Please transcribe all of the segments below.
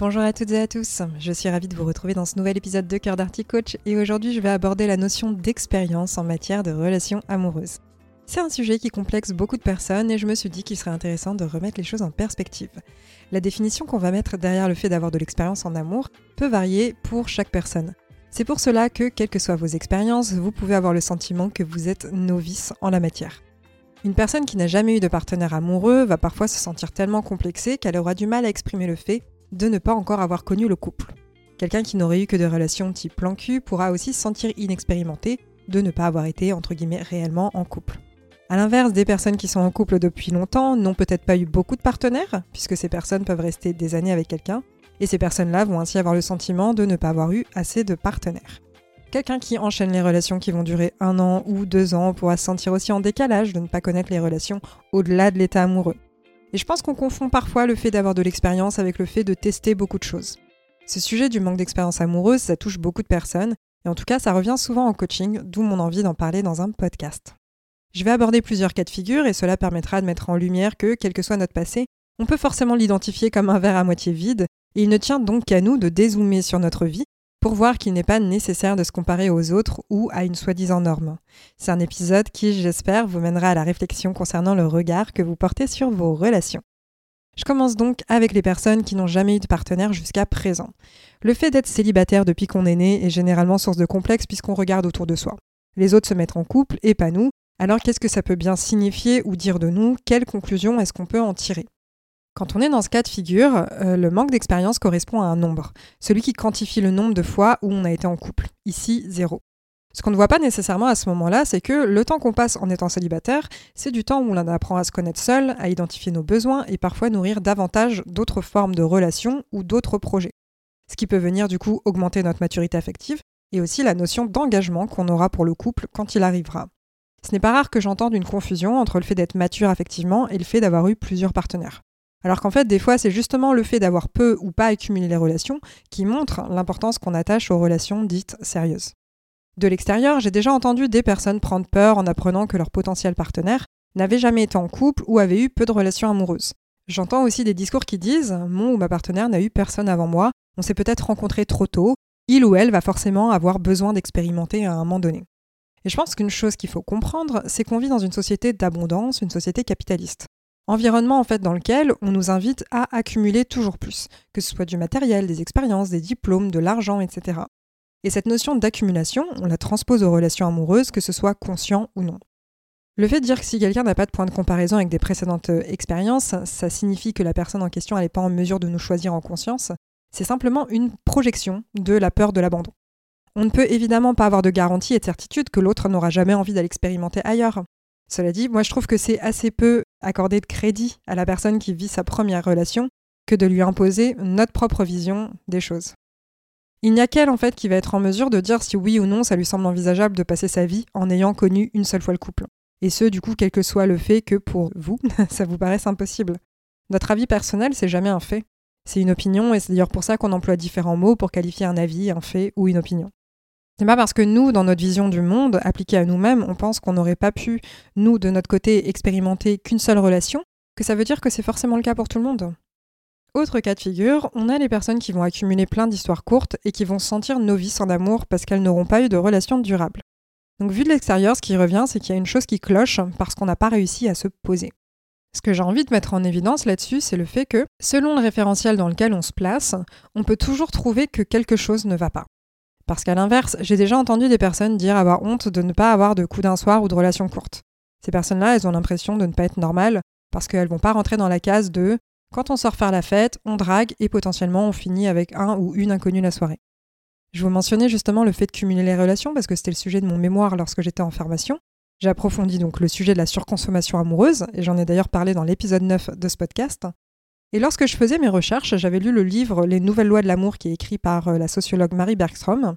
Bonjour à toutes et à tous, je suis ravie de vous retrouver dans ce nouvel épisode de Cœur d'Arty Coach et aujourd'hui je vais aborder la notion d'expérience en matière de relations amoureuses. C'est un sujet qui complexe beaucoup de personnes et je me suis dit qu'il serait intéressant de remettre les choses en perspective. La définition qu'on va mettre derrière le fait d'avoir de l'expérience en amour peut varier pour chaque personne. C'est pour cela que, quelles que soient vos expériences, vous pouvez avoir le sentiment que vous êtes novice en la matière. Une personne qui n'a jamais eu de partenaire amoureux va parfois se sentir tellement complexée qu'elle aura du mal à exprimer le fait de ne pas encore avoir connu le couple. Quelqu'un qui n'aurait eu que des relations type plan cul pourra aussi se sentir inexpérimenté de ne pas avoir été entre guillemets réellement en couple. A l'inverse, des personnes qui sont en couple depuis longtemps n'ont peut-être pas eu beaucoup de partenaires, puisque ces personnes peuvent rester des années avec quelqu'un, et ces personnes-là vont ainsi avoir le sentiment de ne pas avoir eu assez de partenaires. Quelqu'un qui enchaîne les relations qui vont durer un an ou deux ans pourra se sentir aussi en décalage de ne pas connaître les relations au-delà de l'état amoureux. Et je pense qu'on confond parfois le fait d'avoir de l'expérience avec le fait de tester beaucoup de choses. Ce sujet du manque d'expérience amoureuse, ça touche beaucoup de personnes, et en tout cas ça revient souvent en coaching, d'où mon envie d'en parler dans un podcast. Je vais aborder plusieurs cas de figure et cela permettra de mettre en lumière que, quel que soit notre passé, on peut forcément l'identifier comme un verre à moitié vide, et il ne tient donc qu'à nous de dézoomer sur notre vie pour voir qu'il n'est pas nécessaire de se comparer aux autres ou à une soi-disant norme. C'est un épisode qui, j'espère, vous mènera à la réflexion concernant le regard que vous portez sur vos relations. Je commence donc avec les personnes qui n'ont jamais eu de partenaire jusqu'à présent. Le fait d'être célibataire depuis qu'on est né est généralement source de complexe puisqu'on regarde autour de soi. Les autres se mettent en couple et pas nous, alors qu'est-ce que ça peut bien signifier ou dire de nous? Quelle conclusion est-ce qu'on peut en tirer? Quand on est dans ce cas de figure, euh, le manque d'expérience correspond à un nombre, celui qui quantifie le nombre de fois où on a été en couple. Ici, zéro. Ce qu'on ne voit pas nécessairement à ce moment-là, c'est que le temps qu'on passe en étant célibataire, c'est du temps où l'on apprend à se connaître seul, à identifier nos besoins et parfois nourrir davantage d'autres formes de relations ou d'autres projets. Ce qui peut venir du coup augmenter notre maturité affective et aussi la notion d'engagement qu'on aura pour le couple quand il arrivera. Ce n'est pas rare que j'entende une confusion entre le fait d'être mature affectivement et le fait d'avoir eu plusieurs partenaires. Alors qu'en fait, des fois, c'est justement le fait d'avoir peu ou pas accumulé les relations qui montre l'importance qu'on attache aux relations dites sérieuses. De l'extérieur, j'ai déjà entendu des personnes prendre peur en apprenant que leur potentiel partenaire n'avait jamais été en couple ou avait eu peu de relations amoureuses. J'entends aussi des discours qui disent Mon ou ma partenaire n'a eu personne avant moi, on s'est peut-être rencontré trop tôt, il ou elle va forcément avoir besoin d'expérimenter à un moment donné. Et je pense qu'une chose qu'il faut comprendre, c'est qu'on vit dans une société d'abondance, une société capitaliste. Environnement en fait dans lequel on nous invite à accumuler toujours plus, que ce soit du matériel, des expériences, des diplômes, de l'argent, etc. Et cette notion d'accumulation, on la transpose aux relations amoureuses, que ce soit conscient ou non. Le fait de dire que si quelqu'un n'a pas de point de comparaison avec des précédentes euh, expériences, ça signifie que la personne en question n'est pas en mesure de nous choisir en conscience, c'est simplement une projection de la peur de l'abandon. On ne peut évidemment pas avoir de garantie et de certitude que l'autre n'aura jamais envie d'aller expérimenter ailleurs. Cela dit, moi je trouve que c'est assez peu accorder de crédit à la personne qui vit sa première relation que de lui imposer notre propre vision des choses. Il n'y a qu'elle en fait qui va être en mesure de dire si oui ou non ça lui semble envisageable de passer sa vie en ayant connu une seule fois le couple. Et ce, du coup, quel que soit le fait que pour vous, ça vous paraisse impossible. Notre avis personnel, c'est jamais un fait. C'est une opinion et c'est d'ailleurs pour ça qu'on emploie différents mots pour qualifier un avis, un fait ou une opinion. C'est pas parce que nous, dans notre vision du monde, appliquée à nous-mêmes, on pense qu'on n'aurait pas pu, nous, de notre côté, expérimenter qu'une seule relation, que ça veut dire que c'est forcément le cas pour tout le monde. Autre cas de figure, on a les personnes qui vont accumuler plein d'histoires courtes et qui vont se sentir novices en amour parce qu'elles n'auront pas eu de relation durable. Donc vu de l'extérieur, ce qui revient, c'est qu'il y a une chose qui cloche parce qu'on n'a pas réussi à se poser. Ce que j'ai envie de mettre en évidence là-dessus, c'est le fait que, selon le référentiel dans lequel on se place, on peut toujours trouver que quelque chose ne va pas. Parce qu'à l'inverse, j'ai déjà entendu des personnes dire avoir honte de ne pas avoir de coup d'un soir ou de relations courtes. Ces personnes-là, elles ont l'impression de ne pas être normales parce qu'elles vont pas rentrer dans la case de quand on sort faire la fête, on drague et potentiellement on finit avec un ou une inconnue la soirée. Je vous mentionnais justement le fait de cumuler les relations parce que c'était le sujet de mon mémoire lorsque j'étais en formation. J'ai approfondi donc le sujet de la surconsommation amoureuse et j'en ai d'ailleurs parlé dans l'épisode 9 de ce podcast. Et lorsque je faisais mes recherches, j'avais lu le livre Les nouvelles lois de l'amour qui est écrit par euh, la sociologue Marie Bergstrom.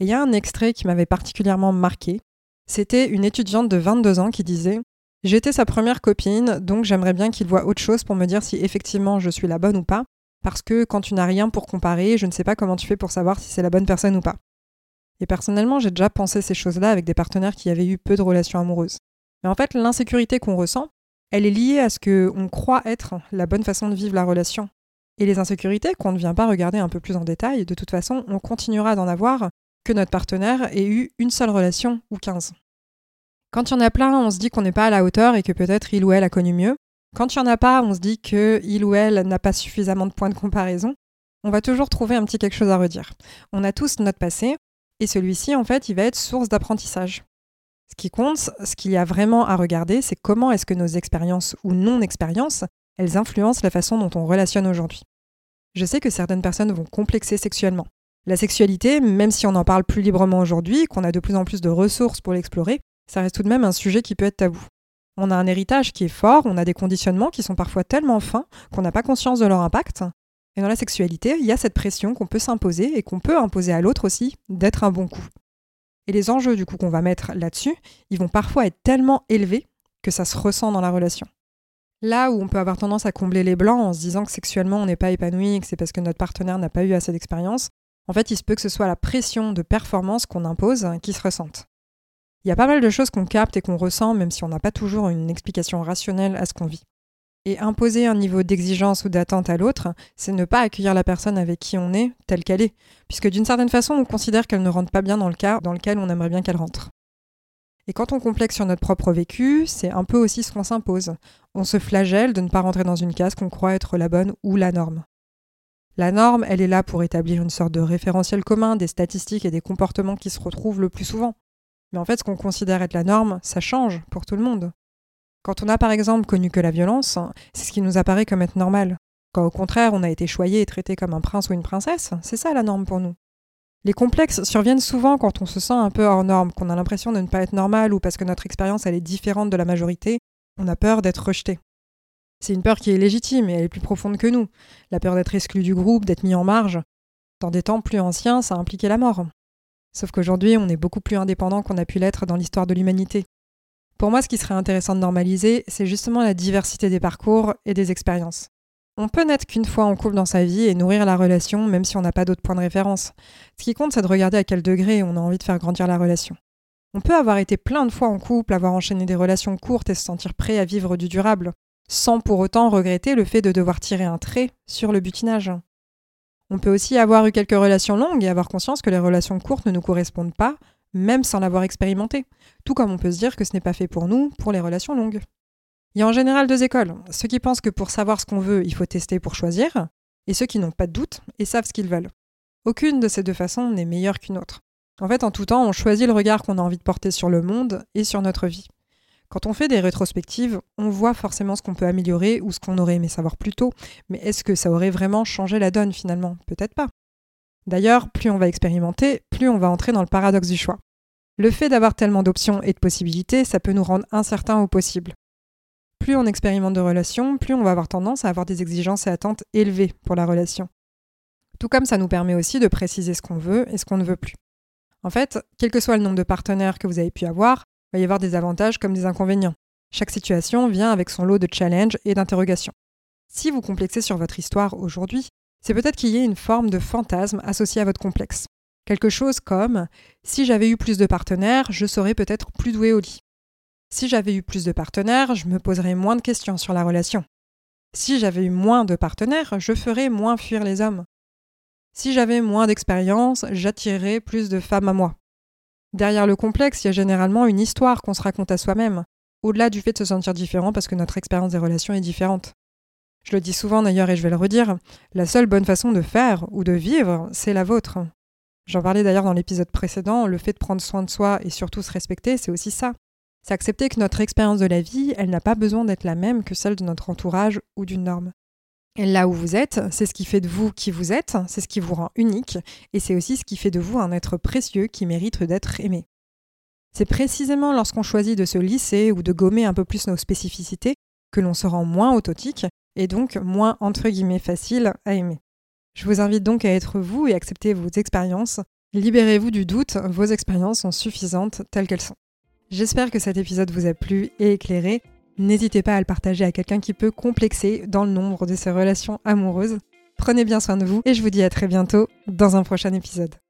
Et il y a un extrait qui m'avait particulièrement marqué. C'était une étudiante de 22 ans qui disait J'étais sa première copine, donc j'aimerais bien qu'il voit autre chose pour me dire si effectivement je suis la bonne ou pas, parce que quand tu n'as rien pour comparer, je ne sais pas comment tu fais pour savoir si c'est la bonne personne ou pas. Et personnellement, j'ai déjà pensé ces choses-là avec des partenaires qui avaient eu peu de relations amoureuses. Mais en fait, l'insécurité qu'on ressent, elle est liée à ce qu'on croit être la bonne façon de vivre la relation. Et les insécurités qu'on ne vient pas regarder un peu plus en détail, de toute façon, on continuera d'en avoir que notre partenaire ait eu une seule relation ou quinze. Quand il y en a plein, on se dit qu'on n'est pas à la hauteur et que peut-être il ou elle a connu mieux. Quand il n'y en a pas, on se dit que il ou elle n'a pas suffisamment de points de comparaison. On va toujours trouver un petit quelque chose à redire. On a tous notre passé, et celui-ci, en fait, il va être source d'apprentissage. Ce qui compte, ce qu'il y a vraiment à regarder, c'est comment est-ce que nos expériences ou non-expériences, elles influencent la façon dont on relationne aujourd'hui. Je sais que certaines personnes vont complexer sexuellement. La sexualité, même si on en parle plus librement aujourd'hui, qu'on a de plus en plus de ressources pour l'explorer, ça reste tout de même un sujet qui peut être tabou. On a un héritage qui est fort, on a des conditionnements qui sont parfois tellement fins qu'on n'a pas conscience de leur impact. Et dans la sexualité, il y a cette pression qu'on peut s'imposer et qu'on peut imposer à l'autre aussi d'être un bon coup. Et les enjeux du coup qu'on va mettre là-dessus, ils vont parfois être tellement élevés que ça se ressent dans la relation. Là où on peut avoir tendance à combler les blancs en se disant que sexuellement on n'est pas épanoui que c'est parce que notre partenaire n'a pas eu assez d'expérience, en fait il se peut que ce soit la pression de performance qu'on impose qui se ressente. Il y a pas mal de choses qu'on capte et qu'on ressent même si on n'a pas toujours une explication rationnelle à ce qu'on vit. Et imposer un niveau d'exigence ou d'attente à l'autre, c'est ne pas accueillir la personne avec qui on est telle qu'elle est, puisque d'une certaine façon, on considère qu'elle ne rentre pas bien dans le cas dans lequel on aimerait bien qu'elle rentre. Et quand on complexe sur notre propre vécu, c'est un peu aussi ce qu'on s'impose. On se flagelle de ne pas rentrer dans une case qu'on croit être la bonne ou la norme. La norme, elle est là pour établir une sorte de référentiel commun des statistiques et des comportements qui se retrouvent le plus souvent. Mais en fait, ce qu'on considère être la norme, ça change pour tout le monde. Quand on a par exemple connu que la violence, c'est ce qui nous apparaît comme être normal. Quand au contraire on a été choyé et traité comme un prince ou une princesse, c'est ça la norme pour nous. Les complexes surviennent souvent quand on se sent un peu hors norme, qu'on a l'impression de ne pas être normal ou parce que notre expérience est différente de la majorité, on a peur d'être rejeté. C'est une peur qui est légitime et elle est plus profonde que nous. La peur d'être exclu du groupe, d'être mis en marge. Dans des temps plus anciens, ça impliquait la mort. Sauf qu'aujourd'hui, on est beaucoup plus indépendant qu'on a pu l'être dans l'histoire de l'humanité. Pour moi, ce qui serait intéressant de normaliser, c'est justement la diversité des parcours et des expériences. On peut n'être qu'une fois en couple dans sa vie et nourrir la relation même si on n'a pas d'autres points de référence. Ce qui compte, c'est de regarder à quel degré on a envie de faire grandir la relation. On peut avoir été plein de fois en couple, avoir enchaîné des relations courtes et se sentir prêt à vivre du durable, sans pour autant regretter le fait de devoir tirer un trait sur le butinage. On peut aussi avoir eu quelques relations longues et avoir conscience que les relations courtes ne nous correspondent pas, même sans l'avoir expérimenté, tout comme on peut se dire que ce n'est pas fait pour nous pour les relations longues. Il y a en général deux écoles, ceux qui pensent que pour savoir ce qu'on veut, il faut tester pour choisir, et ceux qui n'ont pas de doute et savent ce qu'ils veulent. Aucune de ces deux façons n'est meilleure qu'une autre. En fait, en tout temps, on choisit le regard qu'on a envie de porter sur le monde et sur notre vie. Quand on fait des rétrospectives, on voit forcément ce qu'on peut améliorer ou ce qu'on aurait aimé savoir plus tôt, mais est-ce que ça aurait vraiment changé la donne finalement? Peut-être pas. D'ailleurs, plus on va expérimenter, plus on va entrer dans le paradoxe du choix. Le fait d'avoir tellement d'options et de possibilités, ça peut nous rendre incertains au possible. Plus on expérimente de relations, plus on va avoir tendance à avoir des exigences et attentes élevées pour la relation. Tout comme ça nous permet aussi de préciser ce qu'on veut et ce qu'on ne veut plus. En fait, quel que soit le nombre de partenaires que vous avez pu avoir, il va y avoir des avantages comme des inconvénients. Chaque situation vient avec son lot de challenges et d'interrogations. Si vous complexez sur votre histoire aujourd'hui, c'est peut-être qu'il y ait une forme de fantasme associé à votre complexe. Quelque chose comme si j'avais eu plus de partenaires, je serais peut-être plus doué au lit. Si j'avais eu plus de partenaires, je me poserais moins de questions sur la relation. Si j'avais eu moins de partenaires, je ferais moins fuir les hommes. Si j'avais moins d'expérience, j'attirerais plus de femmes à moi. Derrière le complexe, il y a généralement une histoire qu'on se raconte à soi-même, au-delà du fait de se sentir différent parce que notre expérience des relations est différente. Je le dis souvent d'ailleurs et je vais le redire, la seule bonne façon de faire ou de vivre, c'est la vôtre. J'en parlais d'ailleurs dans l'épisode précédent, le fait de prendre soin de soi et surtout se respecter, c'est aussi ça. C'est accepter que notre expérience de la vie, elle n'a pas besoin d'être la même que celle de notre entourage ou d'une norme. Et là où vous êtes, c'est ce qui fait de vous qui vous êtes, c'est ce qui vous rend unique, et c'est aussi ce qui fait de vous un être précieux qui mérite d'être aimé. C'est précisément lorsqu'on choisit de se lisser ou de gommer un peu plus nos spécificités que l'on se rend moins authentique et donc moins entre guillemets facile à aimer. Je vous invite donc à être vous et accepter vos expériences. Libérez-vous du doute, vos expériences sont suffisantes telles qu'elles sont. J'espère que cet épisode vous a plu et éclairé. N'hésitez pas à le partager à quelqu'un qui peut complexer dans le nombre de ses relations amoureuses. Prenez bien soin de vous et je vous dis à très bientôt dans un prochain épisode.